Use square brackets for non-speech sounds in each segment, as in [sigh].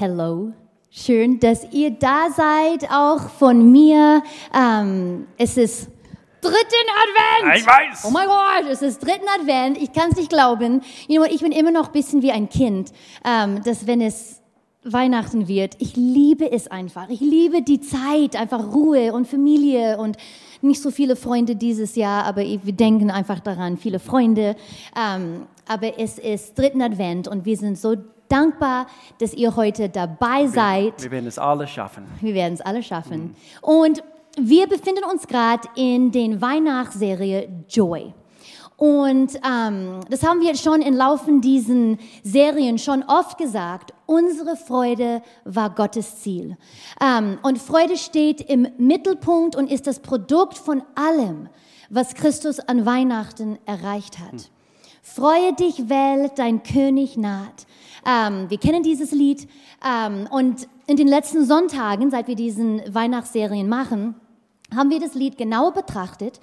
Hello. Schön, dass ihr da seid, auch von mir. Ähm, es ist dritten Advent. Ich weiß. Oh mein Gott, es ist dritten Advent. Ich kann es nicht glauben. You know what, ich bin immer noch ein bisschen wie ein Kind, ähm, dass wenn es Weihnachten wird, ich liebe es einfach. Ich liebe die Zeit, einfach Ruhe und Familie und nicht so viele Freunde dieses Jahr, aber wir denken einfach daran, viele Freunde. Ähm, aber es ist dritten Advent und wir sind so dankbar, dass ihr heute dabei seid. Wir werden es alle schaffen. Wir werden es alle schaffen. Und wir befinden uns gerade in den Weihnachtsserie Joy. Und ähm, das haben wir schon im Laufe diesen Serien schon oft gesagt. Unsere Freude war Gottes Ziel. Ähm, und Freude steht im Mittelpunkt und ist das Produkt von allem, was Christus an Weihnachten erreicht hat. Freue dich, Welt, dein König naht. Ähm, wir kennen dieses Lied. Ähm, und in den letzten Sonntagen, seit wir diesen Weihnachtsserien machen, haben wir das Lied genau betrachtet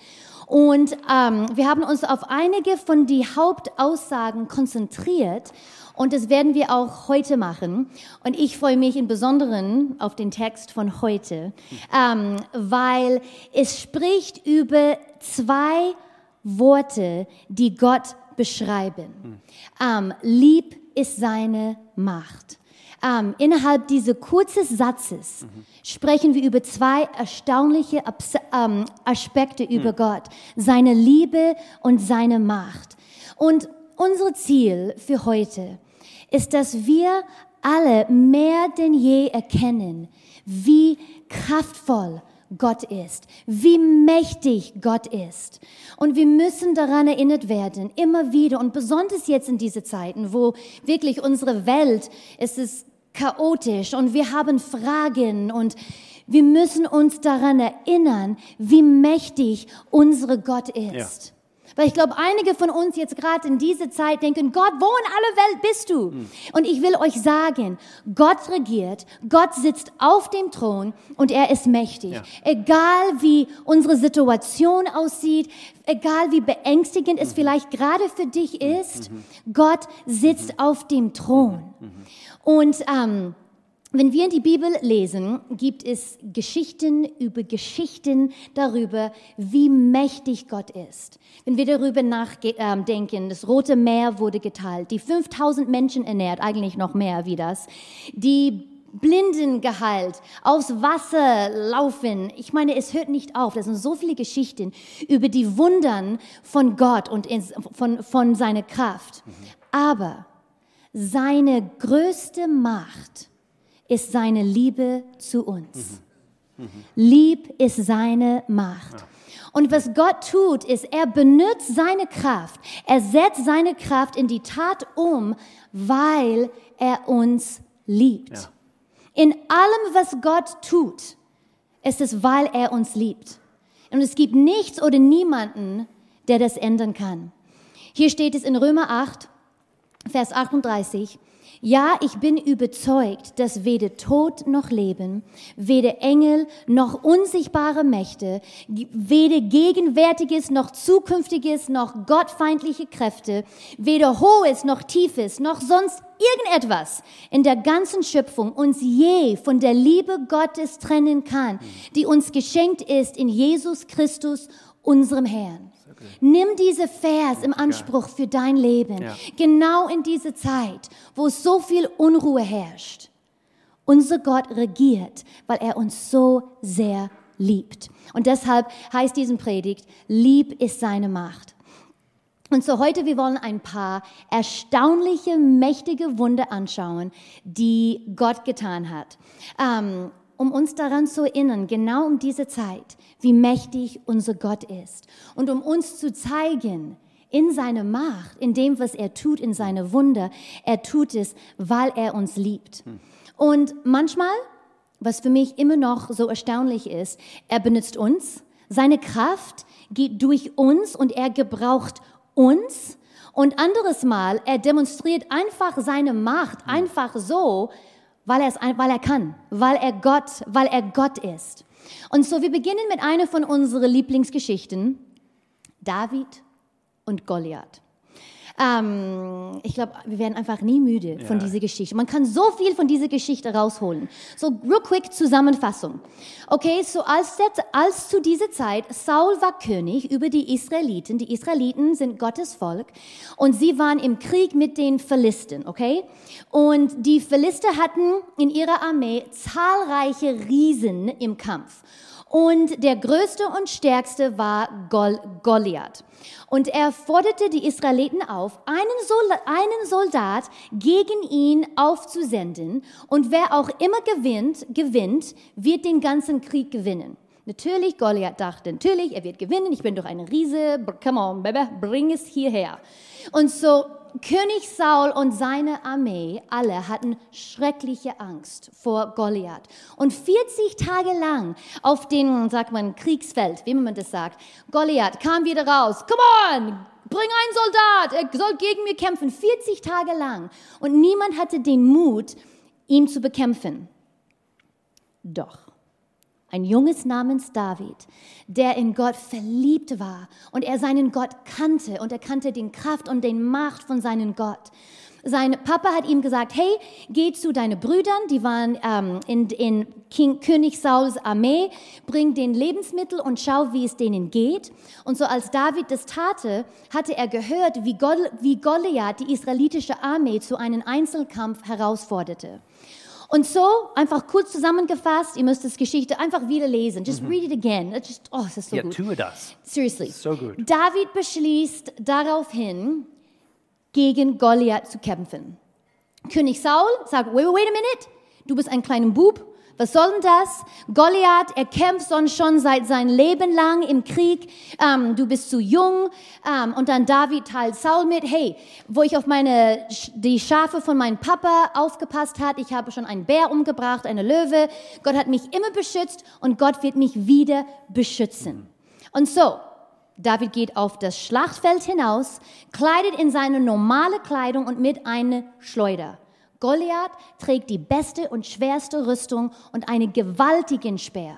und ähm, wir haben uns auf einige von die Hauptaussagen konzentriert und das werden wir auch heute machen. Und ich freue mich im Besonderen auf den Text von heute, ähm, weil es spricht über zwei Worte, die Gott beschreiben. Ähm, lieb ist seine Macht. Ähm, innerhalb dieses kurzen Satzes mhm. sprechen wir über zwei erstaunliche Abs ähm, Aspekte über mhm. Gott, seine Liebe und seine Macht. Und unser Ziel für heute ist, dass wir alle mehr denn je erkennen, wie kraftvoll Gott ist, wie mächtig Gott ist. Und wir müssen daran erinnert werden, immer wieder und besonders jetzt in diese Zeiten, wo wirklich unsere Welt, es ist chaotisch und wir haben Fragen und wir müssen uns daran erinnern, wie mächtig unsere Gott ist. Ja. Weil ich glaube, einige von uns jetzt gerade in dieser Zeit denken, Gott, wo in aller Welt bist du? Mhm. Und ich will euch sagen, Gott regiert, Gott sitzt auf dem Thron und er ist mächtig. Ja. Egal wie unsere Situation aussieht, egal wie beängstigend mhm. es vielleicht gerade für dich mhm. ist, mhm. Gott sitzt mhm. auf dem Thron. Mhm. Und ähm, wenn wir in die Bibel lesen, gibt es Geschichten über Geschichten darüber, wie mächtig Gott ist. Wenn wir darüber nachdenken, das Rote Meer wurde geteilt, die 5000 Menschen ernährt, eigentlich noch mehr wie das, die Blinden geheilt, aufs Wasser laufen. Ich meine, es hört nicht auf. Das sind so viele Geschichten über die Wundern von Gott und von, von seiner Kraft. Aber seine größte Macht ist seine Liebe zu uns. Mhm. Mhm. Lieb ist seine Macht. Ja. Und was Gott tut, ist, er benutzt seine Kraft. Er setzt seine Kraft in die Tat um, weil er uns liebt. Ja. In allem, was Gott tut, ist es, weil er uns liebt. Und es gibt nichts oder niemanden, der das ändern kann. Hier steht es in Römer 8, Vers 38. Ja, ich bin überzeugt, dass weder Tod noch Leben, weder Engel noch unsichtbare Mächte, weder Gegenwärtiges noch Zukünftiges noch gottfeindliche Kräfte, weder Hohes noch Tiefes noch sonst irgendetwas in der ganzen Schöpfung uns je von der Liebe Gottes trennen kann, die uns geschenkt ist in Jesus Christus, unserem Herrn. Nimm diese Vers im Anspruch für dein Leben. Ja. Genau in diese Zeit, wo so viel Unruhe herrscht. Unser Gott regiert, weil er uns so sehr liebt. Und deshalb heißt diesen Predigt, lieb ist seine Macht. Und so heute, wir wollen ein paar erstaunliche, mächtige Wunder anschauen, die Gott getan hat. Ähm, um uns daran zu erinnern, genau um diese Zeit, wie mächtig unser Gott ist. Und um uns zu zeigen, in seiner Macht, in dem, was er tut, in seine Wunder, er tut es, weil er uns liebt. Und manchmal, was für mich immer noch so erstaunlich ist, er benutzt uns, seine Kraft geht durch uns und er gebraucht uns. Und anderes Mal, er demonstriert einfach seine Macht, einfach so, weil er es, weil er kann, weil er Gott, weil er Gott ist. Und so, wir beginnen mit einer von unseren Lieblingsgeschichten, David und Goliath. Ähm, ich glaube, wir werden einfach nie müde von Ja. dieser Geschichte. Man kann so viel von dieser Geschichte rausholen. So, real quick Zusammenfassung. Okay, so als, der, als zu dieser Zeit Saul war König über die Israeliten. Die Israeliten sind Gottes Volk und sie waren im Krieg mit den Philisten, okay? Und die Philister hatten in ihrer Armee zahlreiche Riesen im Kampf. Und der größte und stärkste war Gol Goliath. Und er forderte die Israeliten auf, einen, Sol einen Soldat gegen ihn aufzusenden. Und wer auch immer gewinnt, gewinnt, wird den ganzen Krieg gewinnen. Natürlich, Goliath dachte, natürlich, er wird gewinnen. Ich bin doch ein Riese. Come on, Baby, bring es hierher. Und so König Saul und seine Armee, alle hatten schreckliche Angst vor Goliath. Und 40 Tage lang auf dem, sagt man, Kriegsfeld, wie man das sagt, Goliath kam wieder raus. Come on! Bring einen Soldat, er soll gegen mir kämpfen. 40 Tage lang. Und niemand hatte den Mut, ihn zu bekämpfen. Doch ein Junges namens David, der in Gott verliebt war und er seinen Gott kannte und er kannte den Kraft und den Macht von seinem Gott. Sein Papa hat ihm gesagt, hey, geh zu deinen Brüdern, die waren ähm, in, in King, König Sauls Armee, bring den Lebensmittel und schau, wie es denen geht. Und so als David das tate, hatte er gehört, wie, Gol, wie Goliath die israelitische Armee zu einem Einzelkampf herausforderte. Und so, einfach kurz zusammengefasst, ihr müsst das Geschichte einfach wieder lesen. Just read it again. Just, oh, es ist so Ja, gut. tue das. Seriously. So gut. David beschließt daraufhin, gegen Goliath zu kämpfen. König Saul sagt, wait, wait a minute, du bist ein kleiner Bub, was soll denn das? Goliath, er kämpft sonst schon seit sein Leben lang im Krieg, ähm, du bist zu jung. Ähm, und dann David teilt Saul mit, hey, wo ich auf meine, die Schafe von meinem Papa aufgepasst hat, ich habe schon einen Bär umgebracht, eine Löwe, Gott hat mich immer beschützt und Gott wird mich wieder beschützen. Und so, David geht auf das Schlachtfeld hinaus, kleidet in seine normale Kleidung und mit einer Schleuder. Goliath trägt die beste und schwerste Rüstung und einen gewaltigen Speer.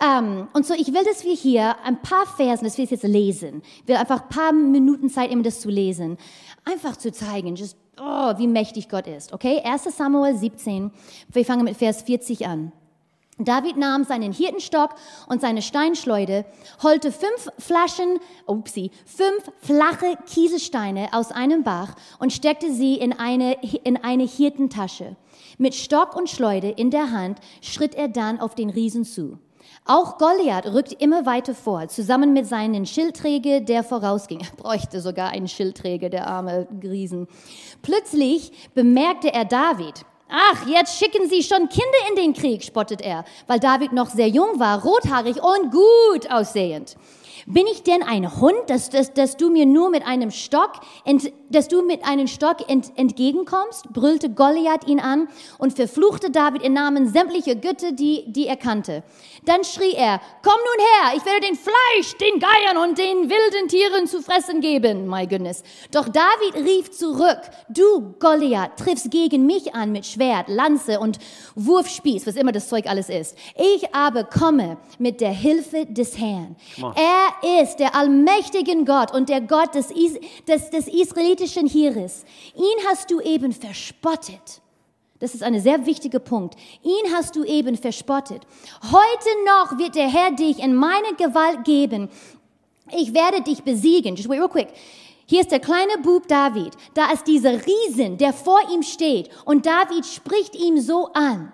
Ähm, und so, ich will, dass wir hier ein paar Versen, dass wir es jetzt lesen, ich will einfach ein paar Minuten Zeit nehmen, das zu lesen, einfach zu zeigen, just, oh, wie mächtig Gott ist. Okay, 1 Samuel 17, wir fangen mit Vers 40 an. David nahm seinen Hirtenstock und seine Steinschleude, holte fünf Flaschen, upsie, fünf flache Kieselsteine aus einem Bach und steckte sie in eine, in eine Hirtentasche. Mit Stock und Schleude in der Hand schritt er dann auf den Riesen zu. Auch Goliath rückte immer weiter vor, zusammen mit seinem Schildträger, der vorausging. Er bräuchte sogar einen Schildträger, der arme Riesen. Plötzlich bemerkte er David. Ach, jetzt schicken Sie schon Kinder in den Krieg, spottet er, weil David noch sehr jung war, rothaarig und gut aussehend. Bin ich denn ein Hund, dass, dass, dass du mir nur mit einem Stock, ent, dass du mit einem Stock ent, entgegenkommst? brüllte Goliath ihn an und verfluchte David im Namen sämtlicher Götter, die, die er kannte. Dann schrie er, komm nun her, ich werde den Fleisch, den Geiern und den wilden Tieren zu fressen geben. My goodness. Doch David rief zurück, du Goliath triffst gegen mich an mit Schwert, Lanze und Wurfspieß, was immer das Zeug alles ist. Ich aber komme mit der Hilfe des Herrn. Er ist der allmächtige Gott und der Gott des, Is des, des israelitischen Heeres. Ihn hast du eben verspottet. Das ist ein sehr wichtiger Punkt. Ihn hast du eben verspottet. Heute noch wird der Herr dich in meine Gewalt geben. Ich werde dich besiegen. Just wait real quick. Hier ist der kleine Bub David. Da ist dieser Riesen, der vor ihm steht. Und David spricht ihm so an.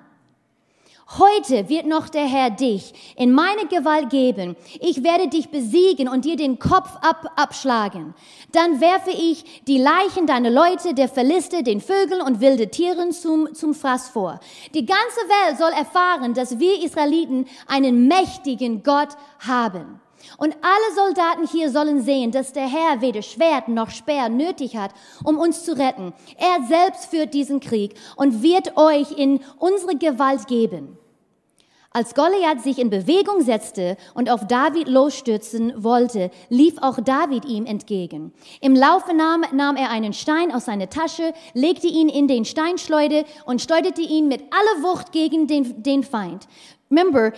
Heute wird noch der Herr dich in meine Gewalt geben. Ich werde dich besiegen und dir den Kopf ab, abschlagen. Dann werfe ich die Leichen deiner Leute, der Verliste, den Vögeln und wilde Tieren zum, zum Fraß vor. Die ganze Welt soll erfahren, dass wir Israeliten einen mächtigen Gott haben. Und alle Soldaten hier sollen sehen, dass der Herr weder Schwert noch Speer nötig hat, um uns zu retten. Er selbst führt diesen Krieg und wird euch in unsere Gewalt geben. Als Goliath sich in Bewegung setzte und auf David losstürzen wollte, lief auch David ihm entgegen. Im Laufe nahm, nahm er einen Stein aus seiner Tasche, legte ihn in den Steinschleude und schleuderte ihn mit aller Wucht gegen den, den Feind. Remember,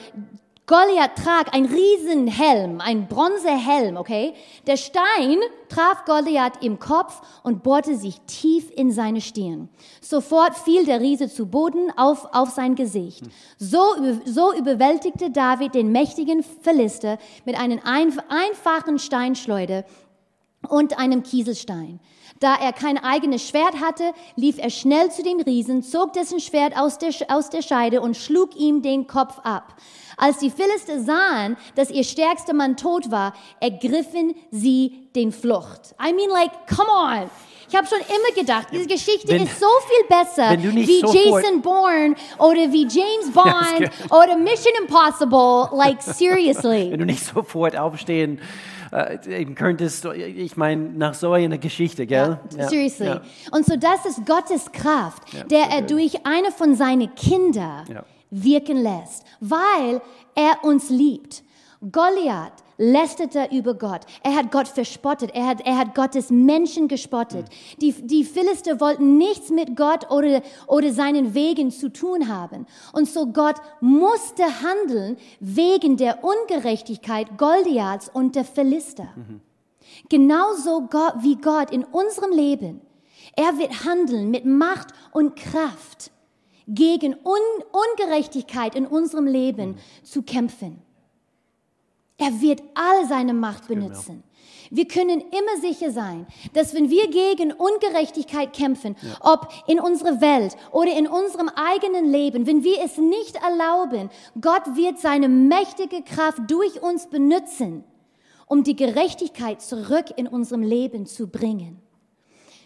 Goliath trag ein Riesenhelm, ein Bronzehelm, okay? Der Stein traf Goliath im Kopf und bohrte sich tief in seine Stirn. Sofort fiel der Riese zu Boden auf, auf sein Gesicht. So, so überwältigte David den mächtigen Philister mit einem einfachen Steinschleuder und einem Kieselstein. Da er kein eigenes Schwert hatte, lief er schnell zu dem Riesen, zog dessen Schwert aus der, aus der Scheide und schlug ihm den Kopf ab. Als die Philister sahen, dass ihr stärkster Mann tot war, ergriffen sie den Flucht. I mean, like, come on. Ich habe schon immer gedacht, diese Geschichte Wenn- ist so viel besser wie Jason Bourne oder wie James Bond Ja, oder Mission Impossible. Like, seriously. Wenn du nicht sofort aufstehen äh, könntest, ich meine, nach so einer Geschichte, gell? Ja, seriously. Ja. Und so das ist Gottes Kraft, Ja, der er durch eine von seinen Kinder Ja. wirken lässt, weil er uns liebt. Goliath lästerte über Gott. Er hat Gott verspottet. Er hat, er hat Gottes Menschen gespottet. Die, die Philister wollten nichts mit Gott oder, oder seinen Wegen zu tun haben. Und so Gott musste handeln wegen der Ungerechtigkeit Goliaths und der Philister. Genauso Gott, wie Gott in unserem Leben. Er wird handeln mit Macht und Kraft gegen Un Ungerechtigkeit in unserem Leben zu kämpfen. Er wird all seine Macht benutzen. Wir können immer sicher sein, dass wenn wir gegen Ungerechtigkeit kämpfen, ob in unserer Welt oder in unserem eigenen Leben, wenn wir es nicht erlauben, Gott wird seine mächtige Kraft durch uns benutzen, um die Gerechtigkeit zurück in unserem Leben zu bringen.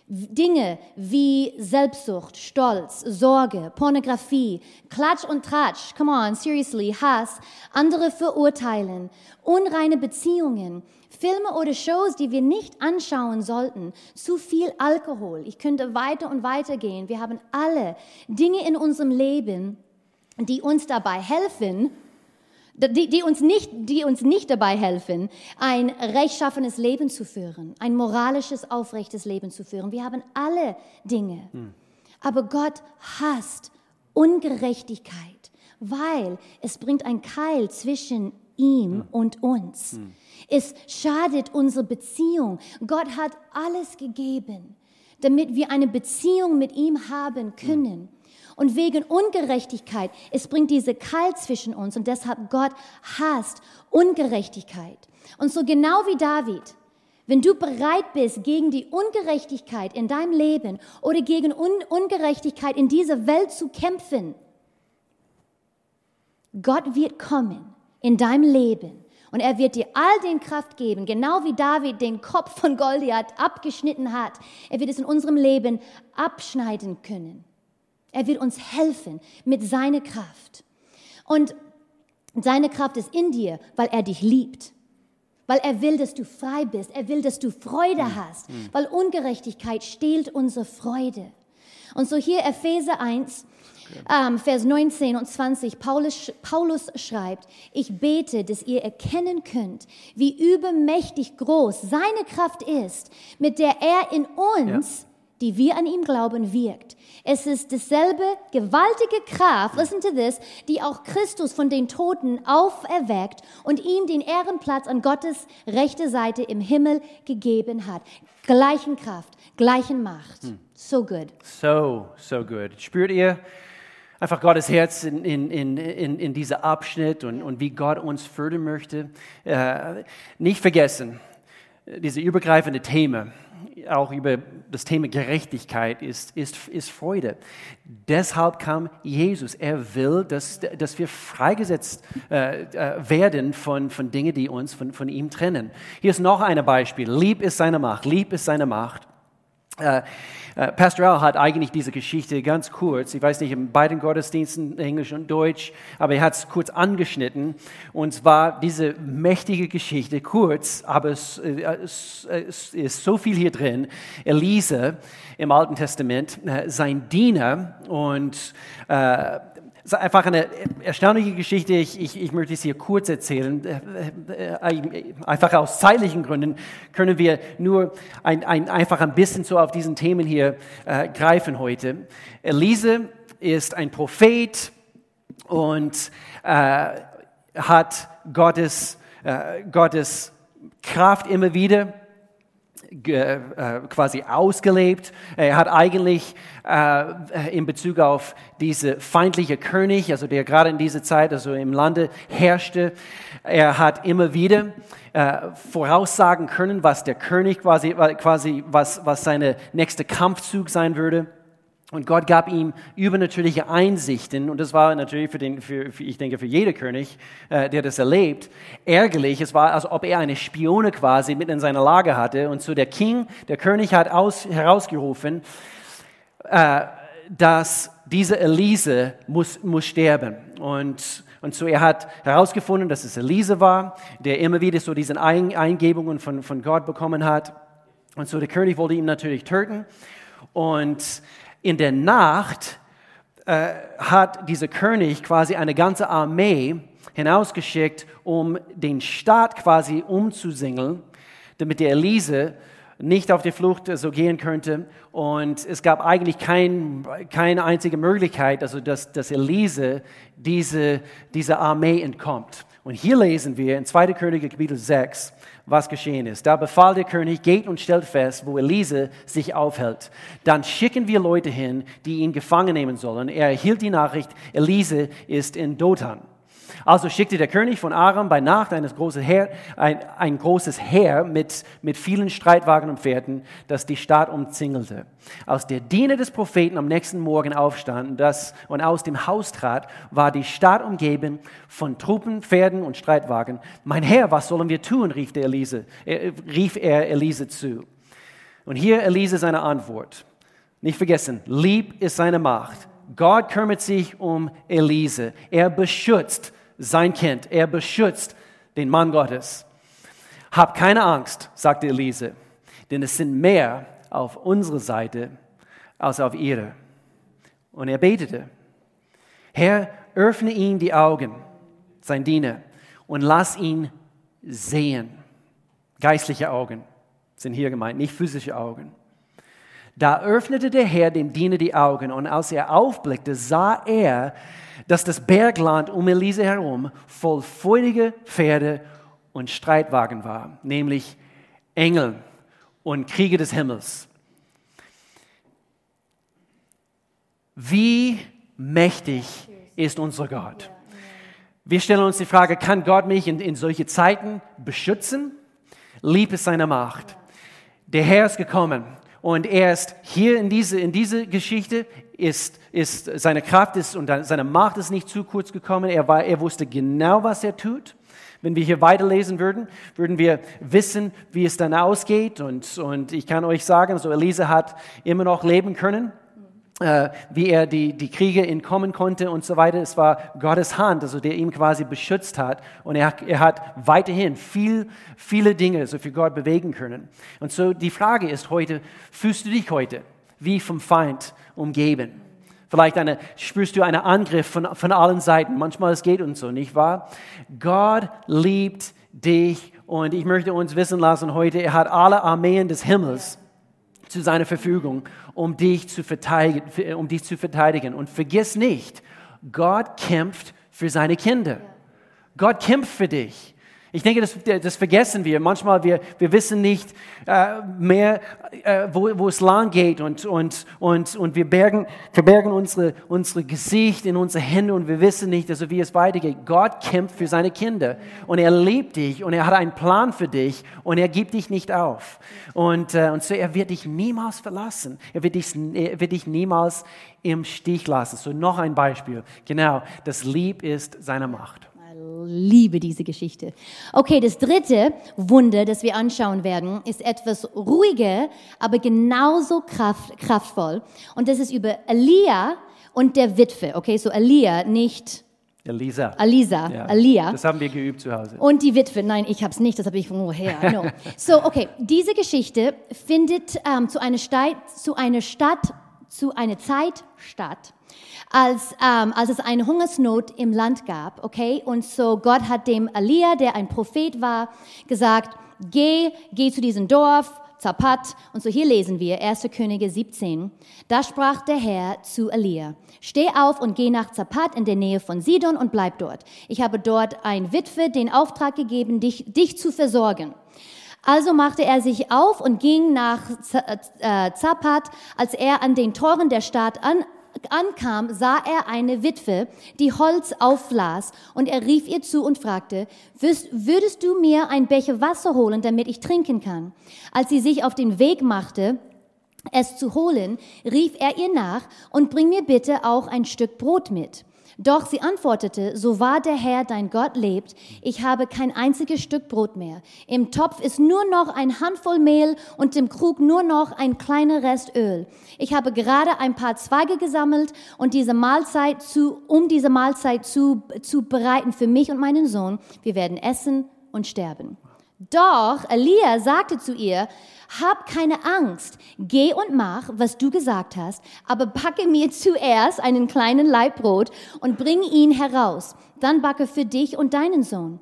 Dinge wie Selbstsucht, Stolz, Sorge, Pornografie, Klatsch und Tratsch, come on, seriously, Hass, andere verurteilen, unreine Beziehungen, Filme oder Shows, die wir nicht anschauen sollten, zu viel Alkohol. Ich könnte weiter und weiter gehen. Wir haben alle Dinge in unserem Leben, die uns dabei helfen, die, die, uns nicht, die uns nicht dabei helfen, ein rechtschaffenes Leben zu führen, ein moralisches, aufrechtes Leben zu führen. Wir haben alle Dinge. Aber Gott hasst Ungerechtigkeit, weil es bringt ein Keil zwischen ihm und uns. Es schadet unsere Beziehung. Gott hat alles gegeben, damit wir eine Beziehung mit ihm haben können. Und wegen Ungerechtigkeit, es bringt diese Keil zwischen uns und deshalb Gott hasst Ungerechtigkeit. Und so genau wie David, wenn du bereit bist, gegen die Ungerechtigkeit in deinem Leben oder gegen Un Ungerechtigkeit in dieser Welt zu kämpfen, Gott wird kommen in deinem Leben und er wird dir all den Kraft geben, genau wie David den Kopf von Goliath abgeschnitten hat. Er wird es in unserem Leben abschneiden können. Er wird uns helfen mit seiner Kraft. Und seine Kraft ist in dir, weil er dich liebt. Weil er will, dass du frei bist. Er will, dass du Freude hast. Weil Ungerechtigkeit stehlt unsere Freude. Und so hier Epheser 1, ähm, Vers 19 und 20, Paulus, Paulus schreibt, ich bete, dass ihr erkennen könnt, wie übermächtig groß seine Kraft ist, mit der er in uns, die wir an ihm glauben, wirkt. Es ist dasselbe gewaltige Kraft, listen to this, die auch Christus von den Toten auferweckt und ihm den Ehrenplatz an Gottes rechte Seite im Himmel gegeben hat. Gleichen Kraft, gleichen Macht. So good. So, so good. Spürt ihr einfach Gottes Herz in, in, in, in, in diesem Abschnitt und, und wie Gott uns fördern möchte? Äh, nicht vergessen, diese übergreifende Thema, auch über das Thema Gerechtigkeit, ist, ist, ist Freude. Deshalb kam Jesus. Er will, dass, dass wir freigesetzt äh, äh, werden von, von Dingen, die uns von, von ihm trennen. Hier ist noch ein Beispiel. Lieb ist seine Macht. Lieb ist seine Macht. Äh, äh, Pastor Al hat eigentlich diese Geschichte ganz kurz, ich weiß nicht, in beiden Gottesdiensten, Englisch und Deutsch, aber er hat es kurz angeschnitten. Und zwar diese mächtige Geschichte, kurz, aber es, äh, es, es ist so viel hier drin. Elise im Alten Testament, äh, sein Diener und äh, es ist einfach eine erstaunliche Geschichte. Ich, ich, ich möchte es hier kurz erzählen. Äh, äh, Einfach aus zeitlichen Gründen können wir nur ein, ein, einfach ein bisschen so auf diesen Themen hier äh, greifen heute. Elise ist ein Prophet und äh, hat Gottes, äh, Gottes Kraft immer wieder äh, quasi ausgelebt. Er hat eigentlich äh, in Bezug auf diese feindliche König, also der gerade in dieser Zeit also im Lande herrschte, er hat immer wieder äh, voraussagen können, was der König quasi, quasi was, was seine nächste Kampfzug sein würde. Und Gott gab ihm übernatürliche Einsichten. Und das war natürlich für den, für, für ich denke, für jeden König, äh, der das erlebt, ärgerlich. Es war, als ob er eine Spione quasi mit in seiner Lage hatte. Und so der King, der König hat aus, herausgerufen, äh, dass diese Elise muss, muss sterben. Und, und so er hat herausgefunden, dass es Elise war, der immer wieder so diese Eingebungen von, von Gott bekommen hat. Und so der König wollte ihn natürlich töten. Und in der Nacht äh, hat dieser König quasi eine ganze Armee hinausgeschickt, um den Staat quasi umzusingeln, damit der Elise nicht auf die Flucht so gehen könnte. Und es gab eigentlich kein, keine einzige Möglichkeit, also dass, dass Elise diese, diese Armee entkommt. Und hier lesen wir in 2. Könige Kapitel 6, was geschehen ist. Da befahl der König, geht und stellt fest, wo Elise sich aufhält. Dann schicken wir Leute hin, die ihn gefangen nehmen sollen. Er erhielt die Nachricht, Elise ist in Dothan. Also schickte der König von Aram bei Nacht großes Heer, ein, ein großes Heer mit, mit vielen Streitwagen und Pferden, das die Stadt umzingelte. Als der Diener des Propheten am nächsten Morgen aufstand das, und aus dem Haus trat, war die Stadt umgeben von Truppen, Pferden und Streitwagen. Mein Herr, was sollen wir tun? rief, der Elise, äh, rief er Elise zu. Und hier Elise seine Antwort. Nicht vergessen, lieb ist seine Macht. Gott kümmert sich um Elise. Er beschützt sein Kind. Er beschützt den Mann Gottes. Hab keine Angst, sagte Elise, denn es sind mehr auf unserer Seite als auf ihre. Und er betete, Herr, öffne ihm die Augen, sein Diener, und lass ihn sehen. Geistliche Augen sind hier gemeint, nicht physische Augen. Da öffnete der Herr dem Diener die Augen und als er aufblickte, sah er, dass das Bergland um Elise herum voll feurige Pferde und Streitwagen war, nämlich Engel und Kriege des Himmels. Wie mächtig ist unser Gott? Wir stellen uns die Frage, kann Gott mich in, in solche Zeiten beschützen? Lieb ist seine Macht. Der Herr ist gekommen und er ist hier in diese, in diese Geschichte, ist, ist, seine Kraft ist und seine Macht ist nicht zu kurz gekommen. Er, war, er wusste genau, was er tut. Wenn wir hier weiterlesen würden, würden wir wissen, wie es dann ausgeht. Und, und ich kann euch sagen, so Elise hat immer noch leben können wie er die, die Kriege entkommen konnte und so weiter. Es war Gottes Hand, also der ihn quasi beschützt hat. Und er, er hat weiterhin viel, viele Dinge so für Gott bewegen können. Und so die Frage ist heute, fühlst du dich heute wie vom Feind umgeben? Vielleicht eine, spürst du einen Angriff von, von allen Seiten. Manchmal es geht uns so, nicht wahr? Gott liebt dich und ich möchte uns wissen lassen heute, er hat alle Armeen des Himmels zu seiner Verfügung, um dich zu verteidigen. Um dich zu verteidigen. Und vergiss nicht, Gott kämpft für seine Kinder. Gott kämpft für dich. Ich denke, das, das vergessen wir. Manchmal wir, wir wissen nicht äh, mehr, äh, wo, wo es lang geht und, und, und, und wir bergen, verbergen unsere, unsere Gesicht in unsere Hände und wir wissen nicht, also wie es weitergeht. Gott kämpft für seine Kinder und er liebt dich und er hat einen Plan für dich und er gibt dich nicht auf. Und, äh, und so, er wird dich niemals verlassen. Er wird dich, er wird dich niemals im Stich lassen. So noch ein Beispiel. Genau, das Lieb ist seine Macht liebe diese Geschichte. Okay, das dritte Wunder, das wir anschauen werden, ist etwas ruhiger, aber genauso kraft, kraftvoll. Und das ist über Elia und der Witwe. Okay, so Elia, nicht Elisa. Elisa, ja, Elia. Das haben wir geübt zu Hause. Und die Witwe, nein, ich habe es nicht, das habe ich von woher. No. So, okay, diese Geschichte findet ähm, zu, einer Stadt, zu einer Stadt, zu einer Zeit statt, als, ähm, als es eine Hungersnot im Land gab, okay? Und so Gott hat dem Elia, der ein Prophet war, gesagt, geh, geh zu diesem Dorf, Zapat. Und so hier lesen wir 1. Könige 17. Da sprach der Herr zu Elia, steh auf und geh nach Zapat in der Nähe von Sidon und bleib dort. Ich habe dort ein Witwe den Auftrag gegeben, dich, dich zu versorgen. Also machte er sich auf und ging nach äh, Zapat. Als er an den Toren der Stadt an, ankam, sah er eine Witwe, die Holz auflas, und er rief ihr zu und fragte, würdest du mir ein Becher Wasser holen, damit ich trinken kann? Als sie sich auf den Weg machte, es zu holen, rief er ihr nach und bring mir bitte auch ein Stück Brot mit. Doch sie antwortete, so wahr der Herr, dein Gott lebt, ich habe kein einziges Stück Brot mehr. Im Topf ist nur noch ein Handvoll Mehl und im Krug nur noch ein kleiner Rest Öl. Ich habe gerade ein paar Zweige gesammelt und diese Mahlzeit zu, um diese Mahlzeit zu, zu bereiten für mich und meinen Sohn. Wir werden essen und sterben. Doch Elia sagte zu ihr, hab keine Angst, geh und mach, was du gesagt hast, aber backe mir zuerst einen kleinen Leibbrot und bring ihn heraus. Dann backe für dich und deinen Sohn.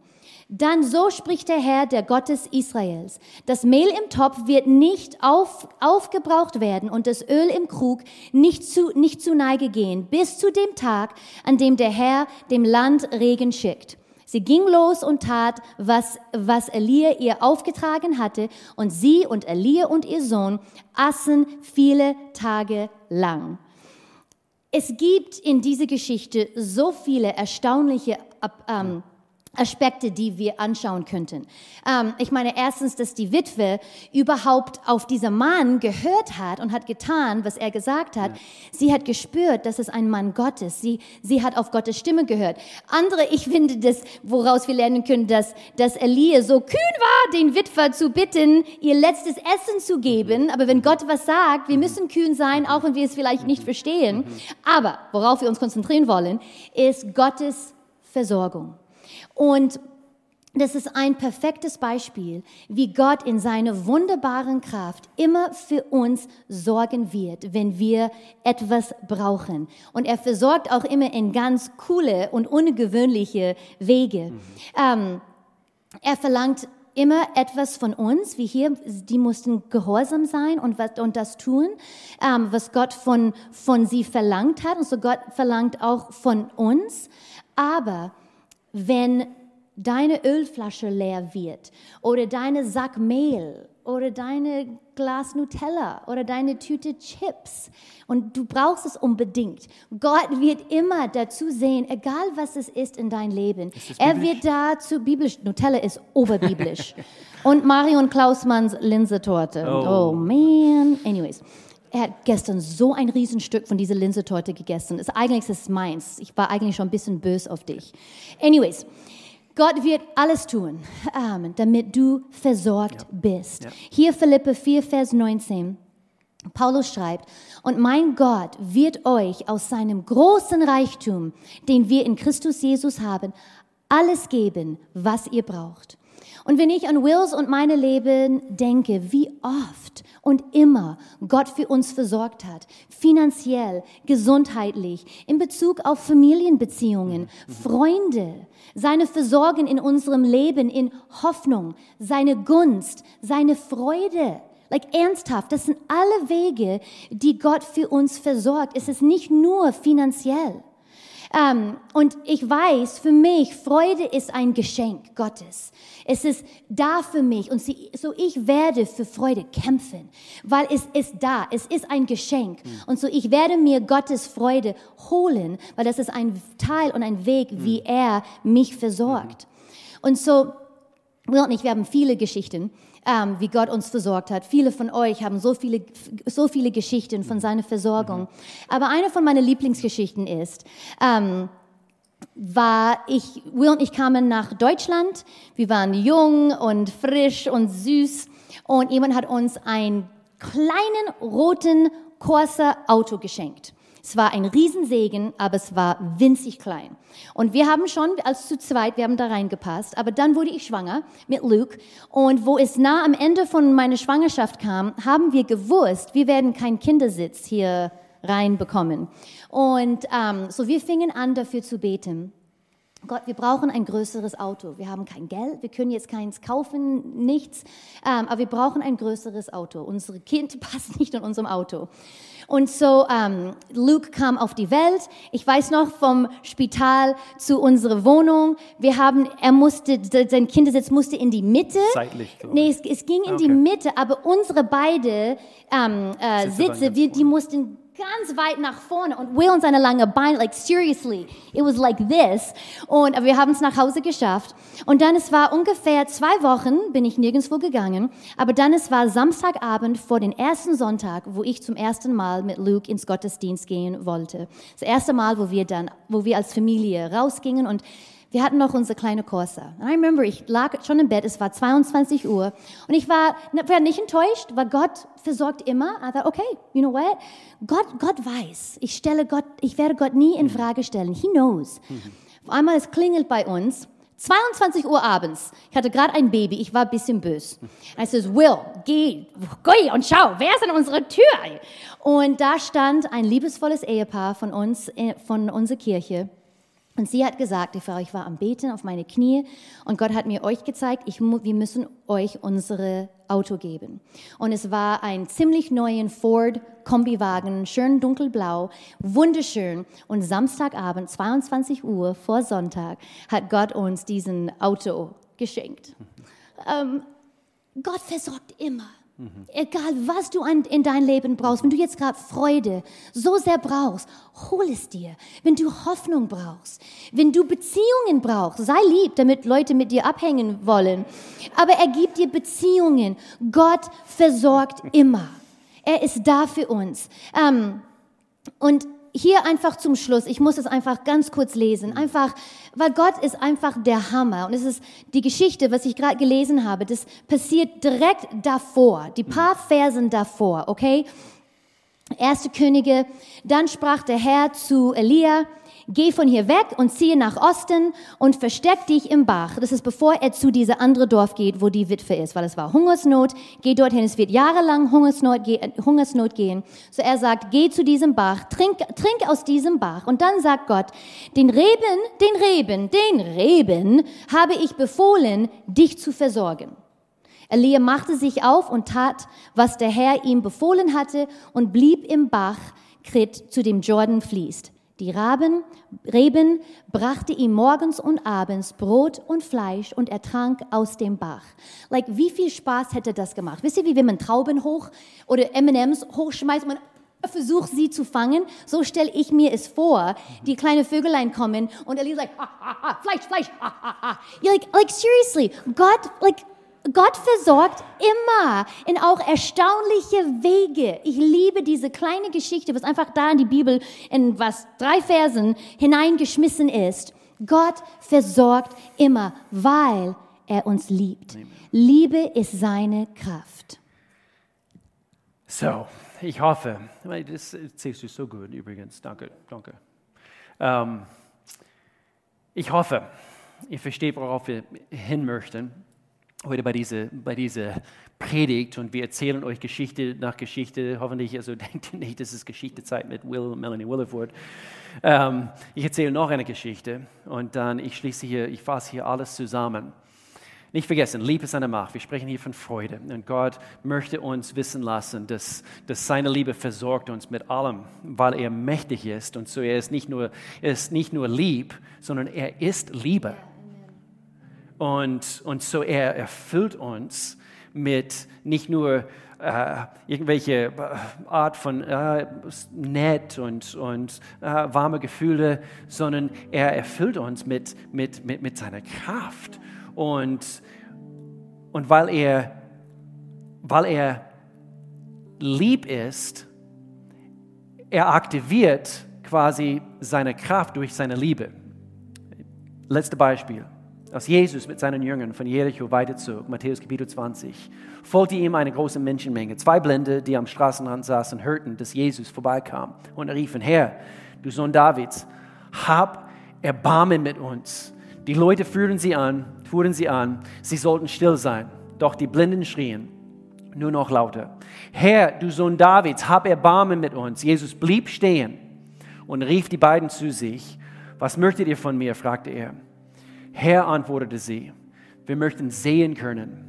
Dann so spricht der Herr, der Gottes Israels. Das Mehl im Topf wird nicht auf, aufgebraucht werden und das Öl im Krug nicht zu, nicht zu Neige gehen, bis zu dem Tag, an dem der Herr dem Land Regen schickt. Sie ging los und tat, was, was Elia ihr aufgetragen hatte, und sie und Elia und ihr Sohn aßen viele Tage lang. Es gibt in dieser Geschichte so viele erstaunliche ähm, Aspekte, die wir anschauen könnten. Ähm, ich meine, erstens, dass die Witwe überhaupt auf diesen Mann gehört hat und hat getan, was er gesagt hat. Ja. Sie hat gespürt, dass es ein Mann Gottes. Sie, sie hat auf Gottes Stimme gehört. Andere, ich finde das, woraus wir lernen können, dass, dass Elia so kühn war, den Witwer zu bitten, ihr letztes Essen zu geben. Aber wenn Gott was sagt, wir müssen kühn sein, auch wenn wir es vielleicht nicht verstehen. Aber worauf wir uns konzentrieren wollen, ist Gottes Versorgung. Und das ist ein perfektes Beispiel, wie Gott in seiner wunderbaren Kraft immer für uns sorgen wird, wenn wir etwas brauchen. Und er versorgt auch immer in ganz coole und ungewöhnliche Wege. Mhm. Ähm, er verlangt immer etwas von uns, wie hier, die mussten gehorsam sein und, was, und das tun, ähm, was Gott von, von sie verlangt hat. Und so Gott verlangt auch von uns. Aber wenn deine Ölflasche leer wird oder deine Sack Mehl oder deine Glas Nutella oder deine Tüte Chips und du brauchst es unbedingt. Gott wird immer dazu sehen, egal was es ist in dein Leben. Er wird dazu biblisch. Nutella ist oberbiblisch. [laughs] und Marion Klausmanns Linsetorte. Oh. oh man. Anyways. Er hat gestern so ein Riesenstück von dieser Linsetorte gegessen. Ist eigentlich ist es meins. Ich war eigentlich schon ein bisschen böse auf dich. Anyways, Gott wird alles tun, [laughs] Amen, damit du versorgt ja. bist. Ja. Hier Philippe 4, Vers 19. Paulus schreibt, und mein Gott wird euch aus seinem großen Reichtum, den wir in Christus Jesus haben, alles geben, was ihr braucht. Und wenn ich an Wills und meine Leben denke, wie oft und immer Gott für uns versorgt hat, finanziell, gesundheitlich, in Bezug auf Familienbeziehungen, Freunde, seine Versorgung in unserem Leben, in Hoffnung, seine Gunst, seine Freude. Like ernsthaft, das sind alle Wege, die Gott für uns versorgt. Es ist nicht nur finanziell. Ähm, und ich weiß, für mich, Freude ist ein Geschenk Gottes. Es ist da für mich und sie, so ich werde für Freude kämpfen, weil es ist da, es ist ein Geschenk. Mhm. Und so ich werde mir Gottes Freude holen, weil das ist ein Teil und ein Weg, mhm. wie er mich versorgt. Mhm. Und so, wir haben viele Geschichten ähm, wie Gott uns versorgt hat. Viele von euch haben so viele, so viele Geschichten von seiner Versorgung. Aber eine von meinen Lieblingsgeschichten ist, ähm, war ich, Will und ich kamen nach Deutschland. Wir waren jung und frisch und süß. Und jemand hat uns einen kleinen roten Corsa Auto geschenkt. Es war ein Riesensegen, aber es war winzig klein. Und wir haben schon als zu zweit, wir haben da reingepasst. Aber dann wurde ich schwanger mit Luke. Und wo es nah am Ende von meiner Schwangerschaft kam, haben wir gewusst, wir werden keinen Kindersitz hier reinbekommen. Und ähm, so wir fingen an, dafür zu beten. Gott, wir brauchen ein größeres Auto. Wir haben kein Geld, wir können jetzt keins kaufen, nichts, ähm, aber wir brauchen ein größeres Auto. Unsere Kind [laughs] passt nicht in unserem Auto. Und so ähm, Luke kam auf die Welt. Ich weiß noch vom Spital zu unserer Wohnung. Wir haben, er musste, sein Kindersitz musste in die Mitte. Seitlich, Nee, es, es ging in die Okay. Mitte, aber unsere beide ähm, äh, Sitze wir, die mussten ganz weit nach vorne und Will und seine lange Beine, like seriously, it was like this. Und wir haben es nach Hause geschafft. Und dann, es war ungefähr zwei Wochen, bin ich nirgendwo gegangen, aber dann, es war Samstagabend vor den ersten Sonntag, wo ich zum ersten Mal mit Luke ins Gottesdienst gehen wollte. Das erste Mal, wo wir dann, wo wir als Familie rausgingen und wir hatten noch unsere kleine Corsa. And I remember, ich lag schon im Bett, es war 22 Uhr und ich war, war nicht enttäuscht, weil Gott versorgt immer. I thought, okay, you know what? Gott, Gott weiß. Ich stelle Gott, ich werde Gott nie in Frage stellen. He knows. Auf einmal, es klingelt bei uns. 22 Uhr abends. Ich hatte gerade ein Baby. Ich war ein bisschen böse. I says, Will, geh, geh und schau, wer ist an unserer Tür? Und da stand ein liebesvolles Ehepaar von uns, äh, von unserer Kirche. Und sie hat gesagt, die Frau, ich war am Beten auf meine Knie und Gott hat mir euch gezeigt, ich, wir müssen euch unsere Auto geben. Und es war ein ziemlich neuen Ford Kombiwagen, schön dunkelblau, wunderschön. Und Samstagabend, 22 Uhr vor Sonntag, hat Gott uns diesen Auto geschenkt. Ähm, Gott versorgt immer. Egal, was du an, in dein Leben brauchst, wenn du jetzt gerade Freude so sehr brauchst, hol es dir. Wenn du Hoffnung brauchst, wenn du Beziehungen brauchst, sei lieb, damit Leute mit dir abhängen wollen. Aber er gibt dir Beziehungen. Gott versorgt immer. Er ist da für uns. Ähm, und hier einfach zum Schluss, ich muss es einfach ganz kurz lesen, einfach, weil Gott ist einfach der Hammer. Und es ist die Geschichte, was ich gerade gelesen habe, das passiert direkt davor, die paar Versen davor, okay? Erste Könige, dann sprach der Herr zu Elia, geh von hier weg und ziehe nach Osten und versteck dich im Bach. Das ist bevor er zu dieser andere Dorf geht, wo die Witwe ist, weil es war Hungersnot. Geh dorthin, es wird jahrelang Hungersnot, ge Hungersnot gehen. So er sagt, geh zu diesem Bach, trink, trink aus diesem Bach. Und dann sagt Gott, den Reben, den Reben, den Reben habe ich befohlen, dich zu versorgen. Elia machte sich auf und tat, was der Herr ihm befohlen hatte und blieb im Bach, Krit, zu dem Jordan fließt. Die Raben, Reben brachte ihm morgens und abends Brot und Fleisch und er trank aus dem Bach. Like, wie viel Spaß hätte das gemacht? Wisst ihr, wie wenn man Trauben hoch oder M&M's hochschmeißt und man versucht sie zu fangen? So stelle ich mir es vor. Die kleinen Vögelein kommen und Elia sagt, ah, ah, ah, Fleisch, Fleisch, ah, ah, ah. You're like, like seriously, Gott, like, Gott versorgt immer in auch erstaunliche Wege. Ich liebe diese kleine Geschichte, was einfach da in die Bibel in was drei Versen hineingeschmissen ist. Gott versorgt immer, weil er uns liebt. Liebe ist seine Kraft. So, ich hoffe, das erzählst du so gut übrigens, danke, danke. Ähm, ich hoffe, ihr versteht, worauf wir hin möchten heute bei dieser, bei dieser Predigt und wir erzählen euch Geschichte nach Geschichte. Hoffentlich, also [laughs] denkt ihr nicht, das ist Geschichtezeit mit Will und Melanie Williford. Ähm, ich erzähle noch eine Geschichte und dann ich schließe hier, ich fasse hier alles zusammen. Nicht vergessen, Liebe ist eine Macht. Wir sprechen hier von Freude. Und Gott möchte uns wissen lassen, dass, dass seine Liebe versorgt uns mit allem, weil er mächtig ist. Und so er ist nicht nur, er ist nicht nur lieb, sondern er ist Liebe. Und, und so er erfüllt uns mit nicht nur äh, irgendwelche äh, Art von äh, nett und, und äh, warme Gefühle, sondern er erfüllt uns mit, mit, mit, mit seiner Kraft. Und, und weil, er, weil er lieb ist, er aktiviert quasi seine Kraft durch seine Liebe. Letztes Beispiel. Als Jesus mit seinen Jüngern von Jericho weiterzog, Matthäus Kapitel 20, folgte ihm eine große Menschenmenge. Zwei Blinde, die am Straßenrand saßen, hörten, dass Jesus vorbeikam und riefen, Herr, du Sohn Davids, hab Erbarmen mit uns. Die Leute führten sie an, fuhren sie an, sie sollten still sein. Doch die Blinden schrien nur noch lauter, Herr, du Sohn Davids, hab Erbarmen mit uns. Jesus blieb stehen und rief die beiden zu sich. Was möchtet ihr von mir? fragte er. Herr, antwortete sie, wir möchten sehen können.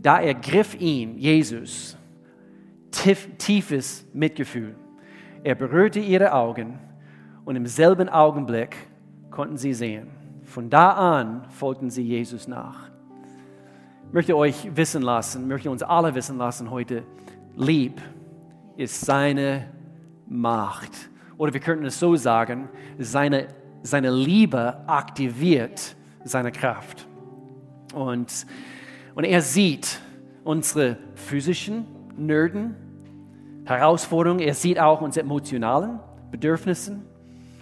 Da ergriff ihn, Jesus, tief, tiefes Mitgefühl. Er berührte ihre Augen und im selben Augenblick konnten sie sehen. Von da an folgten sie Jesus nach. Ich möchte euch wissen lassen, möchte uns alle wissen lassen heute, lieb ist seine Macht. Oder wir könnten es so sagen, seine, seine Liebe aktiviert seine Kraft. Und, und er sieht unsere physischen Nöten, Herausforderungen, er sieht auch unsere emotionalen Bedürfnisse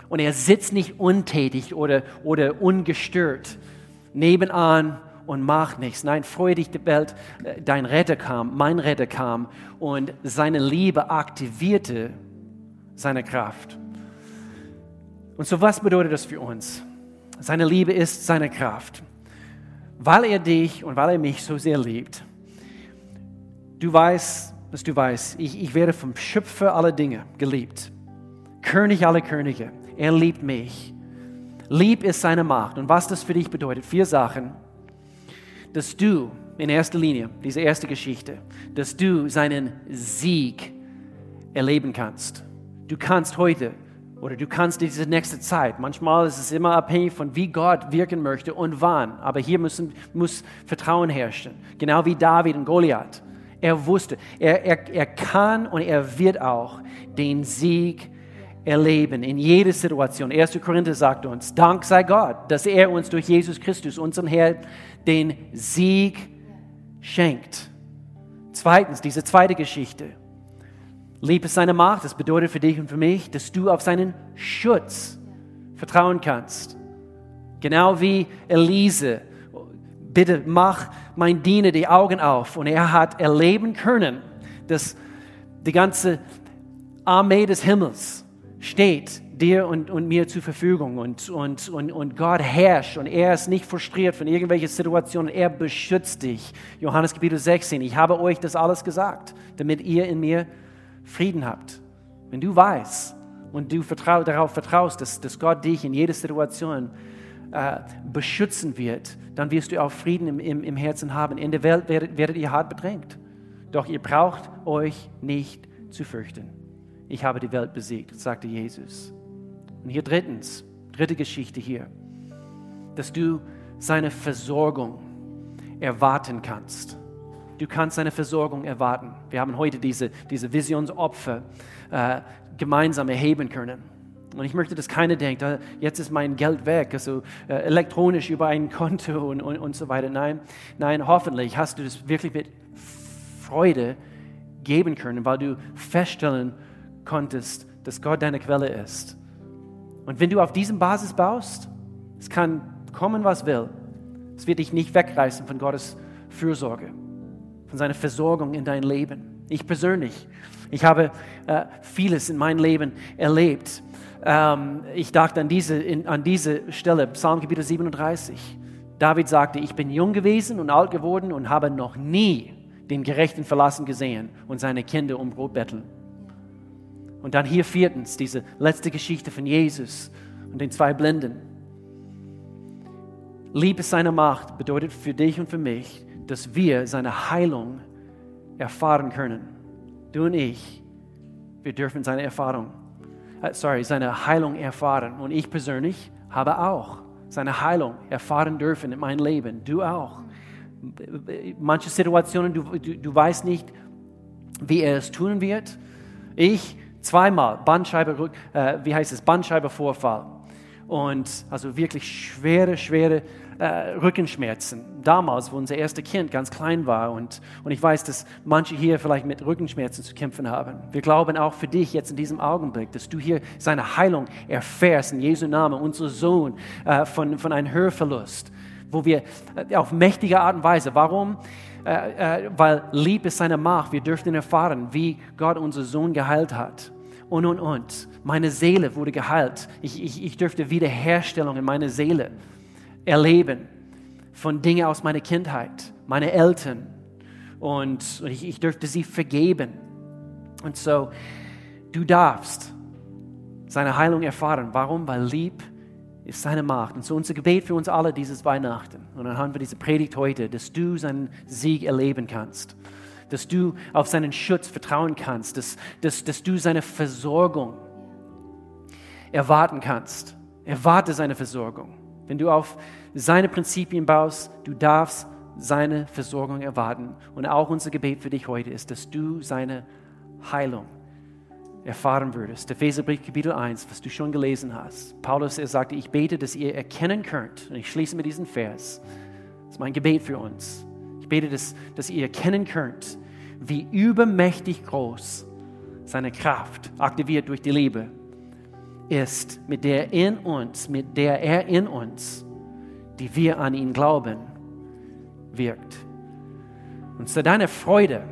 und er sitzt nicht untätig oder, oder ungestört nebenan und macht nichts. Nein, freue dich, die Welt, dein Retter kam, mein Retter kam und seine Liebe aktivierte seine Kraft. Und so was bedeutet das für uns? Seine Liebe ist seine Kraft. Weil er dich und weil er mich so sehr liebt, du weißt, dass du weißt, ich, ich werde vom Schöpfer aller Dinge geliebt. König aller Könige. Er liebt mich. Lieb ist seine Macht. Und was das für dich bedeutet, vier Sachen, dass du in erster Linie, diese erste Geschichte, dass du seinen Sieg erleben kannst. Du kannst heute oder du kannst diese nächste Zeit, manchmal ist es immer abhängig von wie Gott wirken möchte und wann, aber hier müssen, muss Vertrauen herrschen, genau wie David und Goliath. Er wusste, er, er, er kann und er wird auch den Sieg erleben in jeder Situation. 1. Korinther sagt uns, Dank sei Gott, dass er uns durch Jesus Christus, unseren Herrn, den Sieg schenkt. Zweitens, diese zweite Geschichte. Lieb ist seine Macht. Das bedeutet für dich und für mich, dass du auf seinen Schutz vertrauen kannst. Genau wie Elise. Bitte mach mein Diener die Augen auf. Und er hat erleben können, dass die ganze Armee des Himmels steht dir und, und mir zur Verfügung und, und, und, und Gott herrscht und er ist nicht frustriert von irgendwelchen Situationen, er beschützt dich. Johannes Kapitel 16, ich habe euch das alles gesagt, damit ihr in mir Frieden habt. Wenn du weißt und du vertrau, darauf vertraust, dass, dass Gott dich in jeder Situation äh, beschützen wird, dann wirst du auch Frieden im, im, im Herzen haben. In der Welt werdet, werdet ihr hart bedrängt. Doch ihr braucht euch nicht zu fürchten. Ich habe die Welt besiegt, sagte Jesus. Und hier drittens, dritte Geschichte hier, dass du seine Versorgung erwarten kannst. Du kannst seine Versorgung erwarten. Wir haben heute diese, diese Visionsopfer äh, gemeinsam erheben können. Und ich möchte, dass keiner denkt, äh, jetzt ist mein Geld weg, also äh, elektronisch über ein Konto [laughs] und, und, und so weiter. Nein, nein, hoffentlich hast du das wirklich mit Freude geben können, weil du feststellen konntest, dass Gott deine Quelle ist. Und wenn du auf diesem Basis baust, es kann kommen, was will, es wird dich nicht wegreißen von Gottes Fürsorge von seiner Versorgung in dein Leben. Ich persönlich, ich habe äh, vieles in meinem Leben erlebt. Ähm, ich dachte an diese, in, an diese Stelle, Psalm Kapitel 37. David sagte, ich bin jung gewesen und alt geworden und habe noch nie den Gerechten verlassen gesehen und seine Kinder um Brot betteln. Und dann hier viertens, diese letzte Geschichte von Jesus und den zwei Blinden. Liebe seiner Macht bedeutet für dich und für mich, dass wir seine Heilung erfahren können. Du und ich, wir dürfen seine Erfahrung, äh, sorry, seine Heilung erfahren. Und ich persönlich habe auch seine Heilung erfahren dürfen in meinem Leben. Du auch. Manche Situationen, du, du, du weißt nicht, wie er es tun wird. Ich zweimal Bandscheibe, äh, wie heißt es, Bandscheibevorfall. Und also wirklich schwere, schwere äh, Rückenschmerzen. Damals, wo unser erstes Kind ganz klein war. Und, und ich weiß, dass manche hier vielleicht mit Rückenschmerzen zu kämpfen haben. Wir glauben auch für dich jetzt in diesem Augenblick, dass du hier seine Heilung erfährst in Jesu Namen, unser Sohn, äh, von, von einem Hörverlust. Wo wir äh, auf mächtige Art und Weise, warum? Äh, äh, weil lieb ist seine Macht. Wir dürfen erfahren, wie Gott unseren Sohn geheilt hat. Und, und, und. Meine Seele wurde geheilt. Ich, ich, ich dürfte Wiederherstellung in meiner Seele erleben von Dingen aus meiner Kindheit, meine Eltern. Und ich, ich dürfte sie vergeben. Und so, du darfst seine Heilung erfahren. Warum? Weil lieb ist seine Macht. Und so unser Gebet für uns alle dieses Weihnachten. Und dann haben wir diese Predigt heute, dass du seinen Sieg erleben kannst. Dass du auf seinen Schutz vertrauen kannst. Dass, dass, dass du seine Versorgung erwarten kannst. Erwarte seine Versorgung. Wenn du auf seine Prinzipien baust, du darfst seine Versorgung erwarten. Und auch unser Gebet für dich heute ist, dass du seine Heilung erfahren würdest. Epheserbrief Kapitel 1, was du schon gelesen hast. Paulus, er sagte, ich bete, dass ihr erkennen könnt, und ich schließe mit diesem Vers, das ist mein Gebet für uns. Ich bete, dass, dass ihr erkennen könnt, wie übermächtig groß seine Kraft, aktiviert durch die Liebe, ist, mit der in uns, mit der er in uns, die wir an ihn glauben, wirkt. Und zu deiner Freude,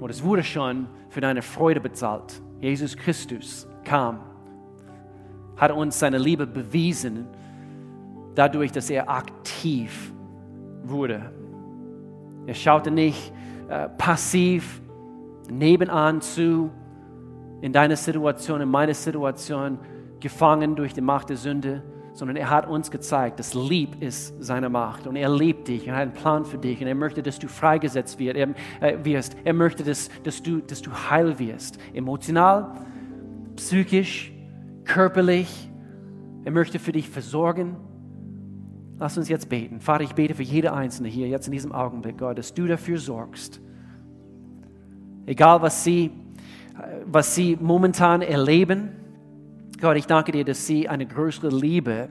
oder es wurde schon für deine Freude bezahlt. Jesus Christus kam, hat uns seine Liebe bewiesen, dadurch, dass er aktiv wurde. Er schaute nicht äh, passiv nebenan zu in deiner Situation, in meiner Situation, gefangen durch die Macht der Sünde, sondern er hat uns gezeigt, dass Lieb ist seine Macht und er liebt dich und hat einen Plan für dich und er möchte, dass du freigesetzt wirst. Er, äh, wirst. er möchte, dass, dass, du, dass du heil wirst, emotional, psychisch, körperlich. Er möchte für dich versorgen. Lass uns jetzt beten. Vater, ich bete für jede Einzelne hier, jetzt in diesem Augenblick, Gott, dass du dafür sorgst. Egal, was sie, was sie momentan erleben, Gott, ich danke dir, dass sie eine größere Liebe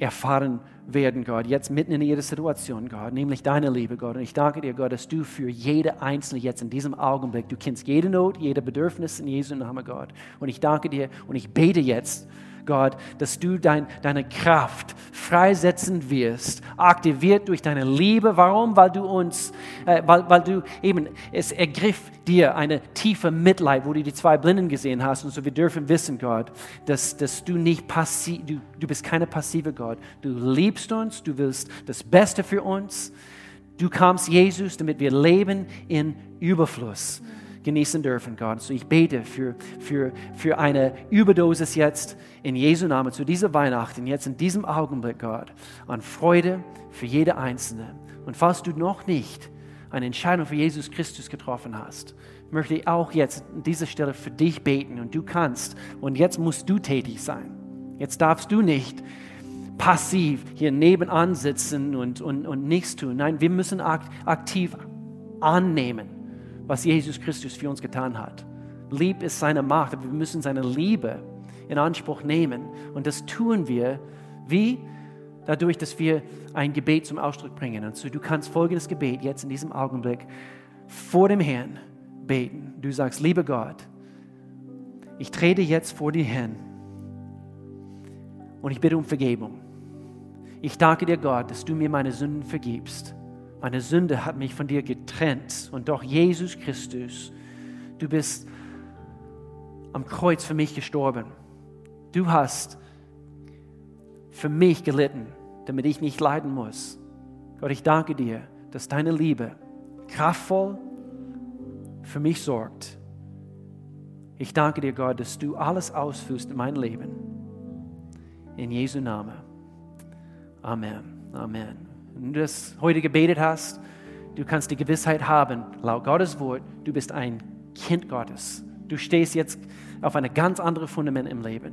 erfahren werden, Gott, jetzt mitten in ihrer Situation, Gott, nämlich deine Liebe, Gott. Und ich danke dir, Gott, dass du für jede Einzelne jetzt in diesem Augenblick, du kennst jede Not, jede Bedürfnis in Jesu Namen, Gott. Und ich danke dir und ich bete jetzt Gott, dass du dein, deine Kraft freisetzen wirst, aktiviert durch deine Liebe. Warum? Weil du uns, äh, weil, weil du eben, es ergriff dir eine tiefe Mitleid, wo du die zwei Blinden gesehen hast. Und so wir dürfen wissen, Gott, dass, dass du nicht passiv, du, du bist keine passive Gott. Du liebst uns, du willst das Beste für uns. Du kamst, Jesus, damit wir leben in Überfluss genießen dürfen, Gott. So ich bete für, für, für eine Überdosis jetzt in Jesu Namen zu dieser Weihnachten, jetzt in diesem Augenblick, Gott, an Freude für jede Einzelne. Und falls du noch nicht eine Entscheidung für Jesus Christus getroffen hast, möchte ich auch jetzt an dieser Stelle für dich beten und du kannst. Und jetzt musst du tätig sein. Jetzt darfst du nicht passiv hier nebenan sitzen und, und, und nichts tun. Nein, wir müssen aktiv annehmen was Jesus Christus für uns getan hat. Lieb ist seine Macht, aber wir müssen seine Liebe in Anspruch nehmen. Und das tun wir wie? Dadurch, dass wir ein Gebet zum Ausdruck bringen. Und so, du kannst folgendes Gebet jetzt in diesem Augenblick vor dem Herrn beten. Du sagst, lieber Gott, ich trete jetzt vor dir hin und ich bitte um Vergebung. Ich danke dir, Gott, dass du mir meine Sünden vergibst. Meine Sünde hat mich von dir getrennt. Und doch, Jesus Christus, du bist am Kreuz für mich gestorben. Du hast für mich gelitten, damit ich nicht leiden muss. Gott, ich danke dir, dass deine Liebe kraftvoll für mich sorgt. Ich danke dir, Gott, dass du alles ausführst in mein Leben. In Jesu Namen. Amen. Amen. Wenn du das heute gebetet hast, du kannst die Gewissheit haben, laut Gottes Wort, du bist ein Kind Gottes. Du stehst jetzt auf einem ganz anderen Fundament im Leben.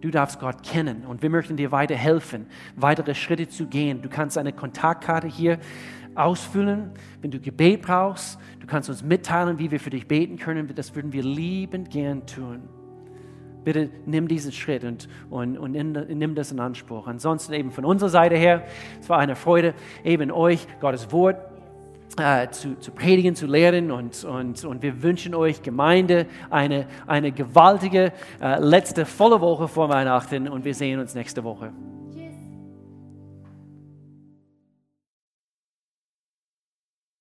Du darfst Gott kennen und wir möchten dir weiter helfen, weitere Schritte zu gehen. Du kannst eine Kontaktkarte hier ausfüllen, wenn du Gebet brauchst. Du kannst uns mitteilen, wie wir für dich beten können. Das würden wir liebend gern tun. Bitte nimm diesen Schritt und, und, und nimm das in Anspruch. Ansonsten eben von unserer Seite her, es war eine Freude, eben euch Gottes Wort äh, zu, zu predigen, zu lehren und, und, und wir wünschen euch Gemeinde eine, eine gewaltige äh, letzte volle Woche vor Weihnachten und wir sehen uns nächste Woche.